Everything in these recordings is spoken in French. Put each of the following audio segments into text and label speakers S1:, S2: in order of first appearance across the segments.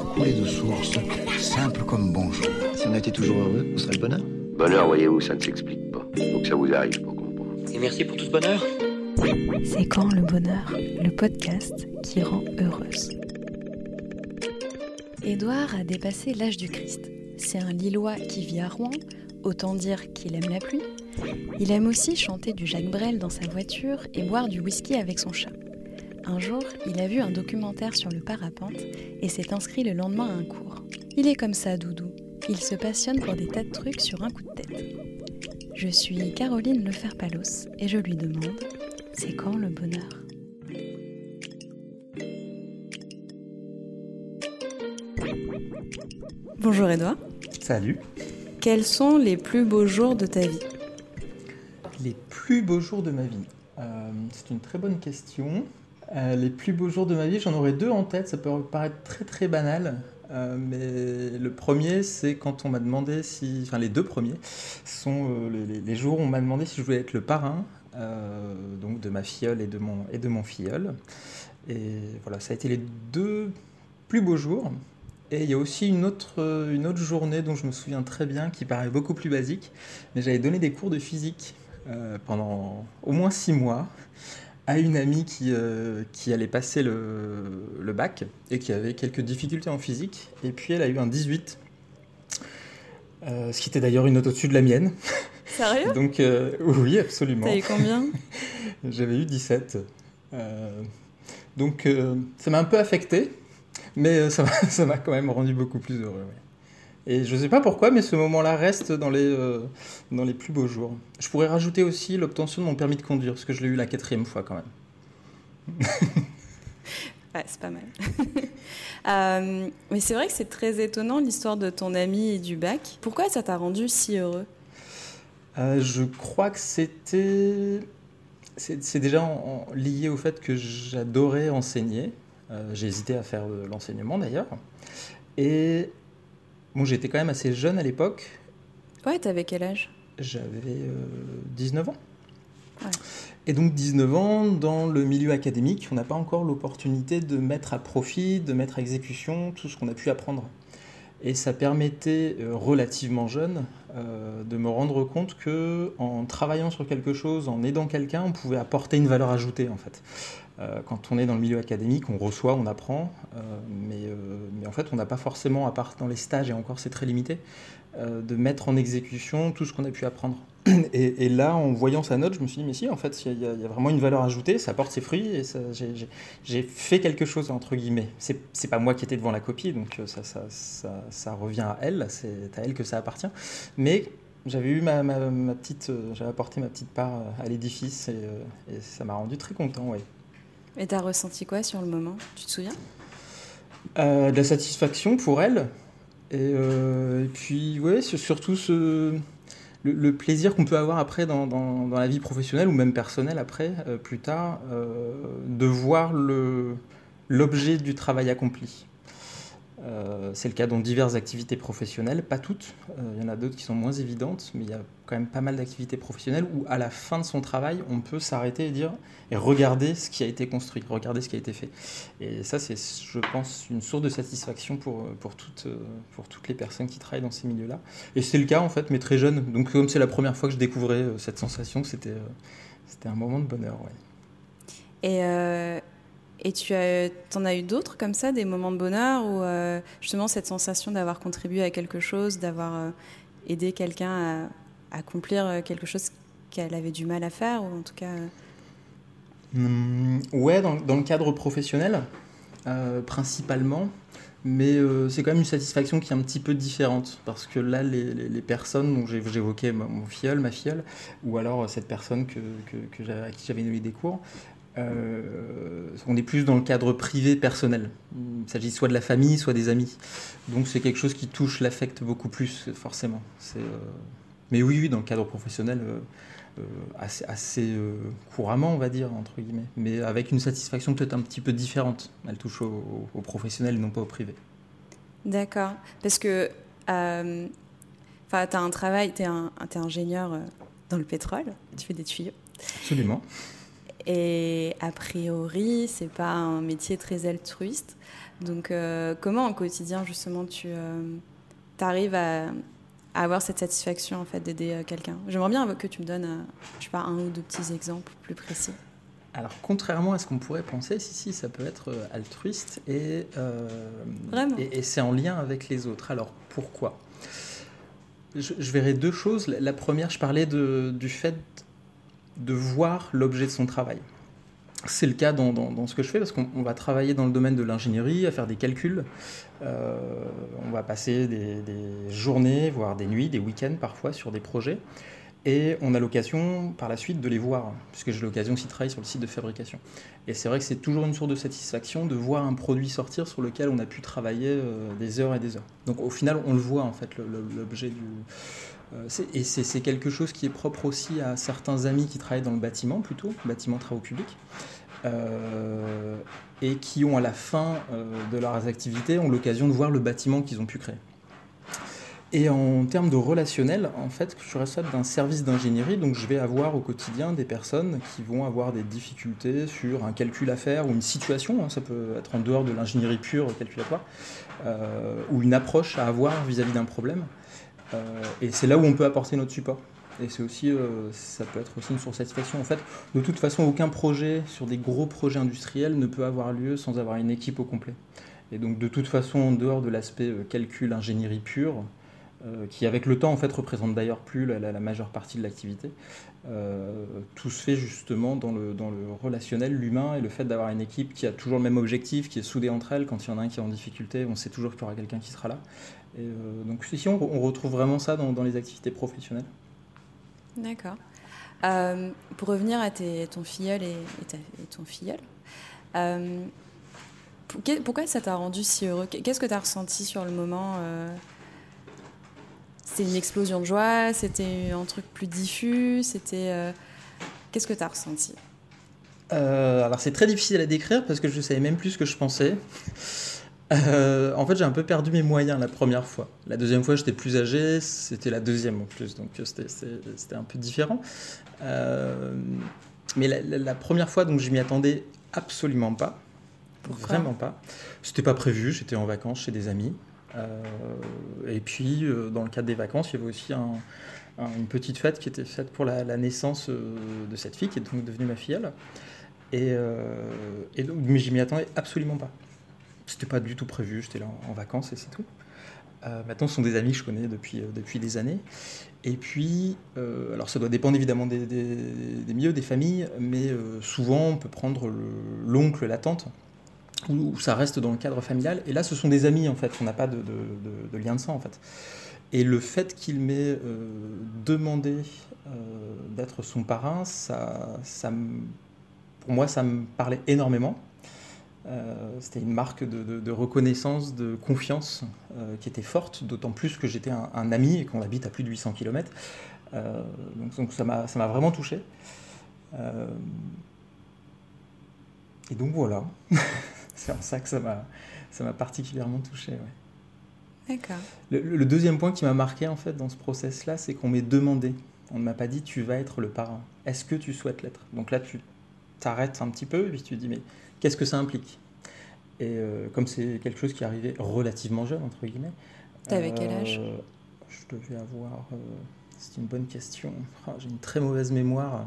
S1: bonheur coulé de source, simple comme bonjour.
S2: Si on était toujours heureux, où serait le bonheur
S3: Bonheur, voyez-vous, ça ne s'explique pas. Faut que ça vous arrive pour comprendre.
S4: Et merci pour tout ce bonheur.
S5: C'est quand le bonheur, le podcast qui rend heureuse. Édouard a dépassé l'âge du Christ. C'est un Lillois qui vit à Rouen, autant dire qu'il aime la pluie. Il aime aussi chanter du Jacques Brel dans sa voiture et boire du whisky avec son chat. Un jour, il a vu un documentaire sur le parapente et s'est inscrit le lendemain à un cours. Il est comme ça, Doudou. Il se passionne pour des tas de trucs sur un coup de tête. Je suis Caroline Leferpalos et je lui demande c'est quand le bonheur? Bonjour Edouard.
S6: Salut.
S5: Quels sont les plus beaux jours de ta vie?
S6: Les plus beaux jours de ma vie? Euh, C'est une très bonne question. Euh, les plus beaux jours de ma vie, j'en aurais deux en tête, ça peut paraître très très banal. Euh, mais le premier, c'est quand on m'a demandé si. Enfin, les deux premiers sont les, les, jours où on m'a demandé si je voulais être le parrain donc de ma filleule et de mon, et de mon filleul. Et voilà, ça a été les deux plus beaux jours. Et il y a aussi une autre, une autre journée dont je me souviens très bien, qui paraît beaucoup plus basique, mais j'avais donné des cours de physique euh, pendant au moins six mois à une amie qui, euh, qui allait passer le, le, bac et qui avait quelques difficultés en physique. Et puis elle a eu un 18, euh, ce qui était d'ailleurs une note au-dessus de la mienne.
S5: Sérieux?
S6: Donc oui, absolument.
S5: T'as eu combien?
S6: J'avais eu 17. donc ça m'a un peu affecté. Mais euh, ça m'a quand même rendu beaucoup plus heureux. Et je ne sais pas pourquoi, mais ce moment-là reste dans les, euh, dans les plus beaux jours. Je pourrais rajouter aussi l'obtention de mon permis de conduire, parce que je l'ai eu la quatrième fois quand même.
S5: ouais, c'est pas mal. euh, mais c'est vrai que c'est très étonnant l'histoire de ton ami et du bac. Pourquoi ça t'a rendu si heureux?
S6: Euh, Je crois que c'était... C'est déjà en, lié au fait que j'adorais enseigner. J'ai hésité à faire l'enseignement d'ailleurs. Et bon, j'étais quand même assez jeune à l'époque.
S5: Ouais, t'avais quel âge?
S6: J'avais 19 euh, ans. Ouais. Et donc 19 ans, dans le milieu académique, on n'a pas encore l'opportunité de mettre à profit, de mettre à exécution tout ce qu'on a pu apprendre. Et ça permettait, euh, relativement jeune, de me rendre compte que en travaillant sur quelque chose, en aidant quelqu'un, on pouvait apporter une valeur ajoutée en fait. Euh, quand on est dans le milieu académique, on reçoit, on apprend, euh, mais, euh, mais, en fait, on n'a pas forcément, à part dans les stages, et encore c'est très limité, de mettre en exécution tout ce qu'on a pu apprendre. Et, là, en voyant sa note, je me suis dit, mais si, en fait, il y, a vraiment une valeur ajoutée, ça porte ses fruits, et j'ai fait quelque chose, entre guillemets. C'est pas moi qui étais devant la copie, donc ça, revient à elle, c'est à elle que ça appartient. Mais j'avais ma, apporté ma petite part à l'édifice, et, et, ça m'a rendu très content, ouais.
S5: Et t'as ressenti quoi sur le moment? Tu te souviens?
S6: Euh, De la satisfaction pour elle. Et, euh, puis, ouais, surtout le, plaisir qu'on peut avoir après dans, la vie professionnelle ou même personnelle après, euh, plus tard, de voir l'objet du travail accompli. Euh, c'est le cas dans diverses activités professionnelles, pas toutes. Euh, il y en a d'autres qui sont moins évidentes, mais il y a quand même pas mal d'activités professionnelles où, à la fin de son travail, on peut s'arrêter et dire et regarder ce qui a été construit, regarder ce qui a été fait. Et ça, c'est, je pense, une source de satisfaction pour, pour, toutes, pour toutes les personnes qui travaillent dans ces milieux-là. Et c'est le cas, en fait, mais très jeune. Donc, comme c'est la première fois que je découvrais euh, cette sensation, c'était, c'était un moment de bonheur.
S5: Et. Euh et tu en as eu d'autres comme ça, des moments de bonheur où euh, justement cette sensation d'avoir contribué à quelque chose, d'avoir euh, aidé quelqu'un à, accomplir euh, quelque chose qu'elle avait du mal à faire, ou en tout cas.
S6: Mmh, ouais, dans, le cadre professionnel, principalement. Mais c'est quand même une satisfaction qui est un petit peu différente. Parce que là, les, personnes dont j'évoquais mon filleul, ma filleule, ou alors cette personne à qui j'avais donné des cours, euh, on est plus dans le cadre privé personnel. Il s'agit soit de la famille, soit des amis. Donc c'est quelque chose qui touche l'affect beaucoup plus, forcément. Euh... Mais oui, oui, dans le cadre professionnel, euh, euh assez, assez couramment, on va dire, entre guillemets. Mais avec une satisfaction peut-être un petit peu différente. Elle touche au, au, professionnel et non pas au privé.
S5: D'accord. Parce que euh, tu as un travail, tu es, es, ingénieur dans le pétrole, tu fais des tuyaux.
S6: Absolument.
S5: Et a priori, c'est pas un métier très altruiste. Donc, euh, comment au quotidien, justement, tu euh, arrives à, avoir cette satisfaction en fait d'aider euh, quelqu'un? J'aimerais bien que tu me donnes, je sais pas, un ou deux petits exemples plus précis.
S6: Alors, contrairement à ce qu'on pourrait penser, si, si, ça peut être altruiste et, et, et c'est en lien avec les autres. Alors, pourquoi? Je, je, verrai deux choses. La première, je parlais de, du fait de voir l'objet de son travail. C'est le cas dans, dans, ce que je fais parce qu'on va travailler dans le domaine de l'ingénierie, à faire des calculs. Euh, on va passer des, des, journées, voire des nuits, des week-ends parfois sur des projets. Et on a l'occasion par la suite de les voir, puisque j'ai l'occasion aussi de travailler sur le site de fabrication. Et c'est vrai que c'est toujours une source de satisfaction de voir un produit sortir sur lequel on a pu travailler euh, des heures et des heures. Donc au final, on le voit en fait, l'objet du, et c'est quelque chose qui est propre aussi à certains amis qui travaillent dans le bâtiment plutôt, bâtiment travaux publics, euh, et qui ont à la fin euh, de leurs activités ont l'occasion de voir le bâtiment qu'ils ont pu créer. Et en termes de relationnel, en fait, je suis responsable d'un service d'ingénierie, donc je vais avoir au quotidien des personnes qui vont avoir des difficultés sur un calcul à faire ou une situation, hein, ça peut être en dehors de l'ingénierie pure calculatoire, euh, ou une approche à avoir vis-à-vis d'un problème. Euh, et c'est là où on peut apporter notre support. Et c'est aussi, euh, ça peut être aussi une source de satisfaction. En fait, de toute façon, aucun projet sur des gros projets industriels ne peut avoir lieu sans avoir une équipe au complet. Et donc, de toute façon, en dehors de l'aspect euh, calcul, ingénierie pure, qui avec le temps en fait représente d'ailleurs plus la, majeure partie de l'activité. tout se fait justement dans le, relationnel, l'humain et le fait d'avoir une équipe qui a toujours le même objectif, qui est soudée entre elles. Quand il y en a un qui est en difficulté, on sait toujours qu'il y aura quelqu'un qui sera là. Et euh, donc ici, on, retrouve vraiment ça dans, les activités professionnelles.
S5: D'accord. Euh, pour revenir à ton filleul et, ton filleul, euh, pourquoi ça t'a rendu si heureux? Qu'est-ce que tu as ressenti sur le moment C'était une explosion de joie C'était un truc plus diffus C'était Qu'est-ce que tu as ressenti
S6: Alors c'est très difficile à décrire parce que je ne savais même plus ce que je pensais. Euh, en fait, j'ai un peu perdu mes moyens la première fois. La deuxième fois, j'étais plus âgé, c'était la deuxième en plus, donc c'était un peu différent. Euh, mais la, première fois, donc je m'y attendais absolument pas. vraiment pas. C'était pas prévu, j'étais en vacances chez des amis. Euh, et puis, dans le cadre des vacances, il y avait aussi une petite fête qui était faite pour la, naissance de cette fille, qui est donc devenue ma filleule. Et, donc, mais je m'y attendais absolument pas. C'était pas du tout prévu, j'étais là en, vacances et c'est tout. Euh, maintenant, ce sont des amis que je connais depuis, euh, depuis des années. Et puis, euh, alors ça doit dépendre évidemment des, milieux, des familles, mais souvent on peut prendre l'oncle, la tante, où, ça reste dans le cadre familial. Et là, ce sont des amis en fait, on n'a pas de, lien de sang en fait. Et le fait qu'il m'ait demandé d'être son parrain, ça, ça, pour moi, ça me parlait énormément. Euh, c'était une marque de, reconnaissance, de confiance euh, qui était forte, d'autant plus que j'étais un, ami et qu'on habite à plus de 800 km. Euh, donc, ça m'a vraiment touché. et donc voilà, c'est en ça que ça m'a particulièrement touché.
S5: D'accord.
S6: Le, le, deuxième point qui m'a marqué en fait dans ce process-là, c'est qu'on m'ait demandé. On ne m'a pas dit tu vas être le parrain. Est-ce que tu souhaites l'être? Donc là, tu t'arrêtes un petit peu et puis tu te dis mais qu'est-ce que ça implique? Et euh, comme c'est quelque chose qui arrivait relativement jeune, entre guillemets.
S5: T'avais quel âge?
S6: Euh, Je devais avoir. Euh, c'est une bonne question. Ah, j'ai une très mauvaise mémoire.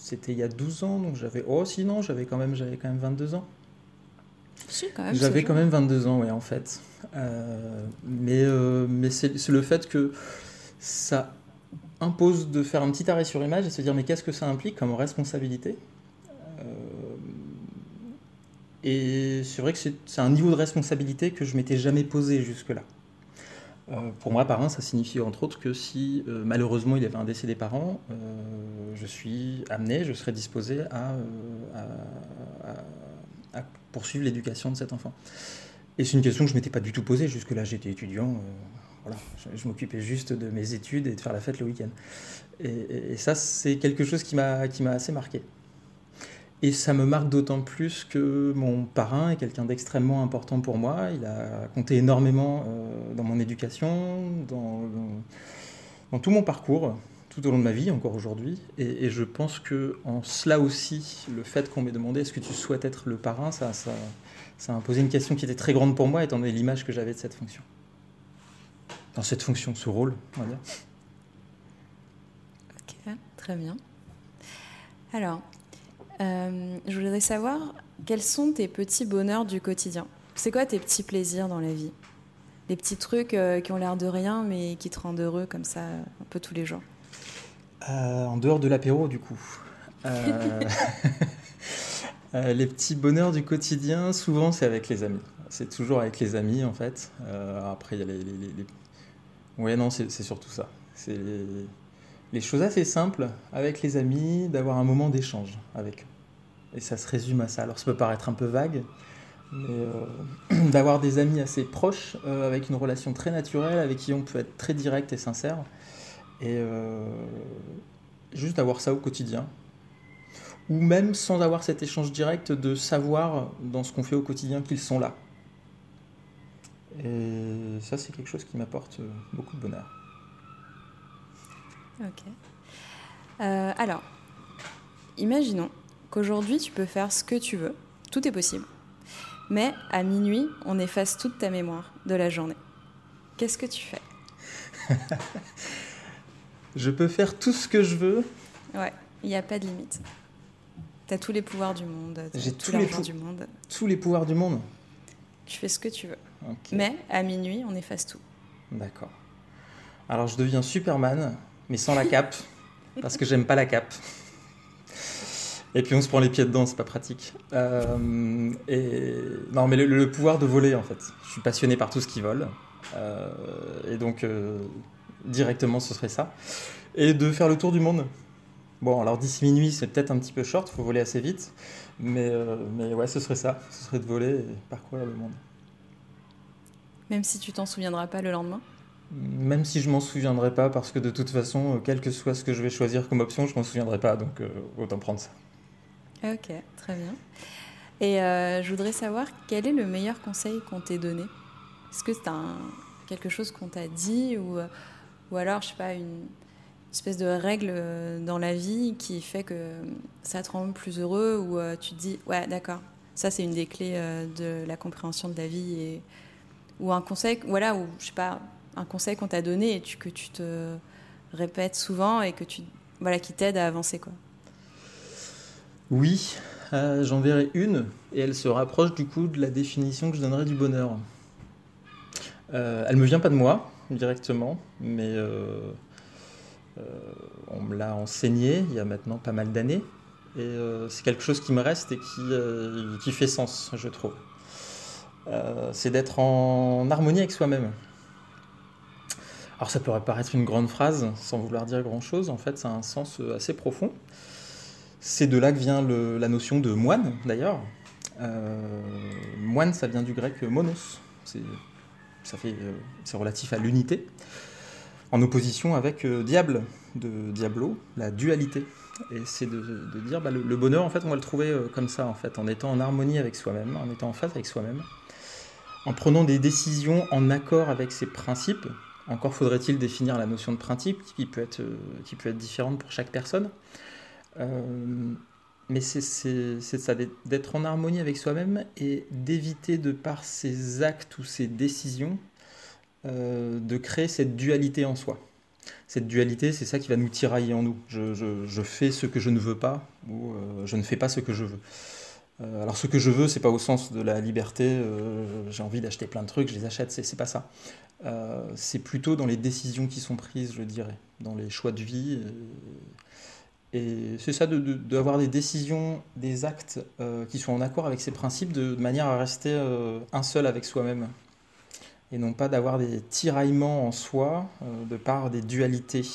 S6: C'était il y a 12 ans, donc j'avais. Oh, sinon, j'avais quand, même, j'avais quand même 22 ans. J'avais quand même 22 ans, oui, en fait. mais mais c'est le fait que ça impose de faire un petit arrêt sur image et se dire mais qu'est-ce que ça implique comme responsabilité? Euh, Et c'est vrai que c'est un niveau de responsabilité que je m'étais jamais posé jusque-là. Euh, pour moi, parent, ça signifie entre autres que si euh, malheureusement il y avait un décès des parents, je suis amené, je serais disposé à, poursuivre l'éducation de cet enfant. Et c'est une question que je ne m'étais pas du tout posée. Jusque-là, j'étais étudiant je, m'occupais juste de mes études et de faire la fête le week-end. Et, ça, c'est quelque chose qui m'a assez marqué. Et ça me marque d'autant plus que mon parrain est quelqu'un d'extrêmement important pour moi. Il a compté énormément euh, dans mon éducation, dans, tout mon parcours, tout au long de ma vie, encore aujourd'hui. Et, je pense que en cela aussi, le fait qu'on m'ait demandé est-ce que tu souhaites être le parrain, ça, ça, ça a posé une question qui était très grande pour moi, étant donné l'image que j'avais de cette fonction. Dans cette fonction, ce rôle, on va dire.
S5: Ok, très bien. Alors, euh, je voudrais savoir quels sont tes petits bonheurs du quotidien? C'est quoi tes petits plaisirs dans la vie? Les petits trucs euh, qui ont l'air de rien, mais qui te rendent heureux comme ça, un peu tous les jours?
S6: Euh, en dehors de l'apéro, du coup. les petits bonheurs du quotidien, souvent, c'est avec les amis. C'est toujours avec les amis, en fait. après, il y a les, les... Ouais, non, c'est surtout ça. C'est les choses assez simples avec les amis, d'avoir un moment d'échange avec eux. Et ça se résume à ça. Alors ça peut paraître un peu vague, mais euh, d'avoir des amis assez proches, euh, avec une relation très naturelle, avec qui on peut être très direct et sincère. Et euh, juste d'avoir ça au quotidien. Ou même sans avoir cet échange direct, de savoir dans ce qu'on fait au quotidien qu'ils sont là. Et ça, c'est quelque chose qui m'apporte beaucoup de bonheur.
S5: Ok. Euh, alors, imaginons qu'aujourd'hui tu peux faire ce que tu veux, tout est possible. Mais à minuit, on efface toute ta mémoire de la journée. Qu'est-ce que tu fais?
S6: Je peux faire tout ce que je veux
S5: Ouais, il n'y a pas de limite. Tu as tous les pouvoirs du monde,
S6: j'ai tous les du monde. Tous les pouvoirs du monde
S5: Tu fais ce que tu veux. Mais à minuit, on efface tout.
S6: D'accord. Alors je deviens Superman mais sans la cape, parce que j'aime pas la cape. Et puis on se prend les pieds dedans, c'est pas pratique. Euh, et non, mais le, pouvoir de voler en fait. Je suis passionné par tout ce qui vole, euh, et donc euh, directement ce serait ça. Et de faire le tour du monde. Bon, alors d'ici minuit, c'est peut-être un petit peu short, il faut voler assez vite, mais mais ouais, ce serait ça. Ce serait de voler et parcourir le monde.
S5: Même si tu t'en souviendras pas le lendemain.
S6: Même si je m'en souviendrai pas, parce que de toute façon, euh, quel que soit ce que je vais choisir comme option, je m'en souviendrai pas, donc euh, autant prendre ça.
S5: Ok, très bien. Et euh, je voudrais savoir quel est le meilleur conseil qu'on t'ait donné Est-ce que c'est quelque chose qu'on t'a dit ou, ou alors, je sais pas, une espèce de règle dans la vie qui fait que ça te rend plus heureux ou tu te dis, ouais, d'accord, ça c'est une des clés de la compréhension de la vie et, ou un conseil, voilà, ou je sais pas, un conseil qu'on t'a donné et que tu te répètes souvent et que tu, voilà, qui t'aide à avancer quoi.
S6: Oui, euh, j'en verrai une et elle se rapproche du coup de la définition que je donnerai du bonheur. Euh, elle me vient pas de moi directement, mais euh, euh, on me l'a enseigné il y a maintenant pas mal d'années et c'est quelque chose qui me reste et qui, qui fait sens, je trouve. c'est d'être en harmonie avec soi-même. Alors ça pourrait paraître une grande phrase sans vouloir dire grand-chose, en fait ça a un sens euh, assez profond. C'est de là que vient la notion de moine d'ailleurs. Euh, moine ça vient du grec monos, c'est, euh, relatif à l'unité, en opposition avec diable, de diablo, la dualité. Et c'est de, dire bah, le, le, bonheur en fait on va le trouver comme ça en fait, en étant en harmonie avec soi-même, en étant en phase avec soi-même, en prenant des décisions en accord avec ses principes, encore faudrait-il définir la notion de principe qui peut être, euh, qui peut être différente pour chaque personne. Euh, mais c'est ça, d'être en harmonie avec soi-même et d'éviter de par ses actes ou ses décisions euh, de créer cette dualité en soi. Cette dualité, c'est ça qui va nous tirailler en nous. Je, je, fais ce que je ne veux pas ou je ne fais pas ce que je veux. Alors ce que je veux, c'est pas au sens de la liberté, j'ai envie d'acheter plein de trucs, je les achète, c'est pas ça. Euh, c'est plutôt dans les décisions qui sont prises, je dirais, dans les choix de vie. Et, c'est ça, d'avoir des décisions, des actes euh, qui sont en accord avec ses principes, de, manière à rester euh, un seul avec soi-même. Et non pas d'avoir des tiraillements en soi de par des dualités.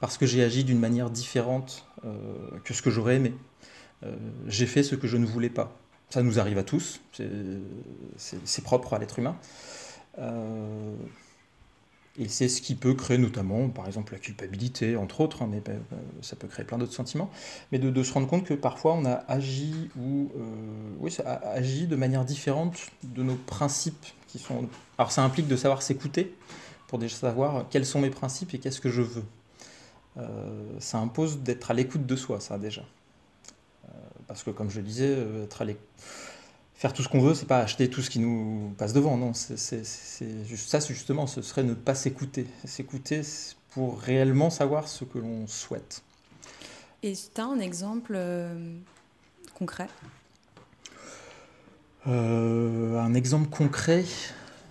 S6: Parce que j'ai agi d'une manière différente que ce que j'aurais aimé. J'ai fait ce que je ne voulais pas. Ça nous arrive à tous, c'est propre à l'être humain. Euh, et c'est ce qui peut créer notamment, par exemple, la culpabilité, entre autres, hein, mais euh, ça peut créer plein d'autres sentiments, mais de, se rendre compte que parfois on a agi ou euh, agi de manière différente de nos principes qui sont. Alors ça implique de savoir s'écouter pour déjà savoir quels sont mes principes et qu'est-ce que je veux. ça impose d'être à l'écoute de soi, ça déjà. Parce que comme je le disais, être à faire tout ce qu'on veut, c'est pas acheter tout ce qui nous passe devant, non. C'est, ça, justement, ce serait ne pas s'écouter. S'écouter pour réellement savoir ce que l'on souhaite.
S5: Et tu as un exemple euh, concret?
S6: Euh, Un exemple concret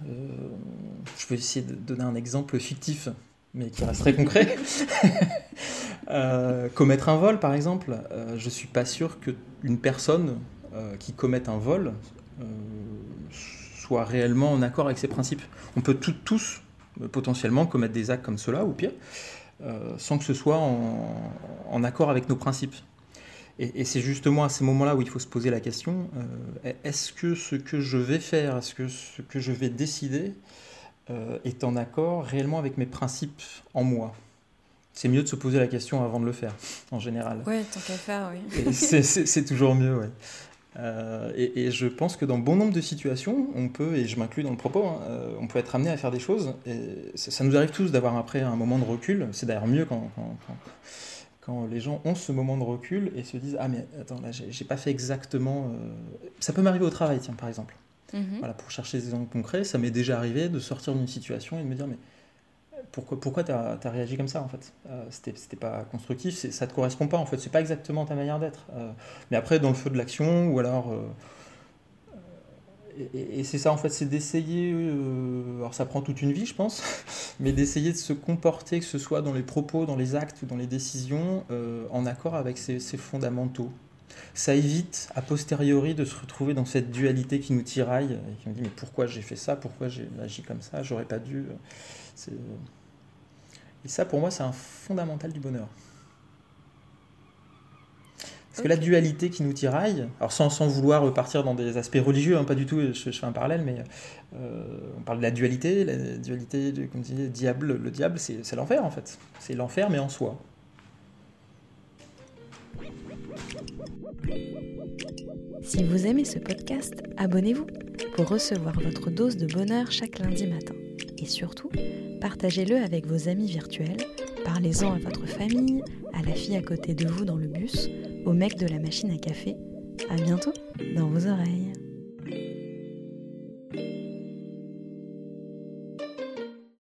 S6: euh, Je vais essayer de donner un exemple fictif, mais qui reste très concret. commettre un vol, par exemple, je ne suis pas sûr qu'une personne qui commette un vol soit réellement en accord avec ses principes. On peut tous potentiellement commettre des actes comme cela, ou pire, euh, sans que ce soit en, accord avec nos principes. Et, c'est justement à ces moments-là où il faut se poser la question, euh, est-ce que ce que je vais faire, est-ce que ce que je vais décider euh, est en accord réellement avec mes principes en moi? C'est mieux de se poser la question avant de le faire, en général.
S5: Oui, tant qu'à faire,
S6: oui. c'est toujours mieux, oui. Euh, et, je pense que dans bon nombre de situations, on peut, et je m'inclus dans le propos, hein, euh, on peut être amené à faire des choses. Et ça, nous arrive tous d'avoir après un moment de recul. C'est d'ailleurs mieux quand, quand, quand, les gens ont ce moment de recul et se disent Ah, mais attends, là, j'ai pas fait exactement. Euh, ça peut m'arriver au travail, tiens, par exemple. Mhm. Voilà, pour chercher des exemples concrets, ça m'est déjà arrivé de sortir d'une situation et de me dire Mais pourquoi pourquoi tu as, réagi comme ça en fait? Euh, C'était pas constructif, ça te correspond pas en fait, c'est pas exactement ta manière d'être. Euh, mais après, dans le feu de l'action, ou alors. Euh, et, c'est ça en fait, c'est d'essayer. alors ça prend toute une vie, je pense, mais d'essayer de se comporter, que ce soit dans les propos, dans les actes ou dans les décisions, en accord avec ces, fondamentaux. Ça évite a posteriori de se retrouver dans cette dualité qui nous tiraille et qui nous dit mais pourquoi j'ai fait ça, pourquoi j'ai agi comme ça, j'aurais pas dû. Et ça, pour moi, c'est un fondamental du bonheur. Parce que la dualité qui nous tiraille, alors sans, sans vouloir partir dans des aspects religieux, hein, pas du tout, je, fais un parallèle, mais euh, on parle de la dualité, la dualité, comme tu dis, diable, le diable, c'est l'enfer en fait. C'est l'enfer, mais en soi.
S5: Si vous aimez ce podcast, abonnez-vous pour recevoir votre dose de bonheur chaque lundi matin. Et surtout, Partagez-le avec vos amis virtuels, parlez-en à votre famille, à la fille à côté de vous dans le bus, au mec de la machine à café. À bientôt dans vos oreilles.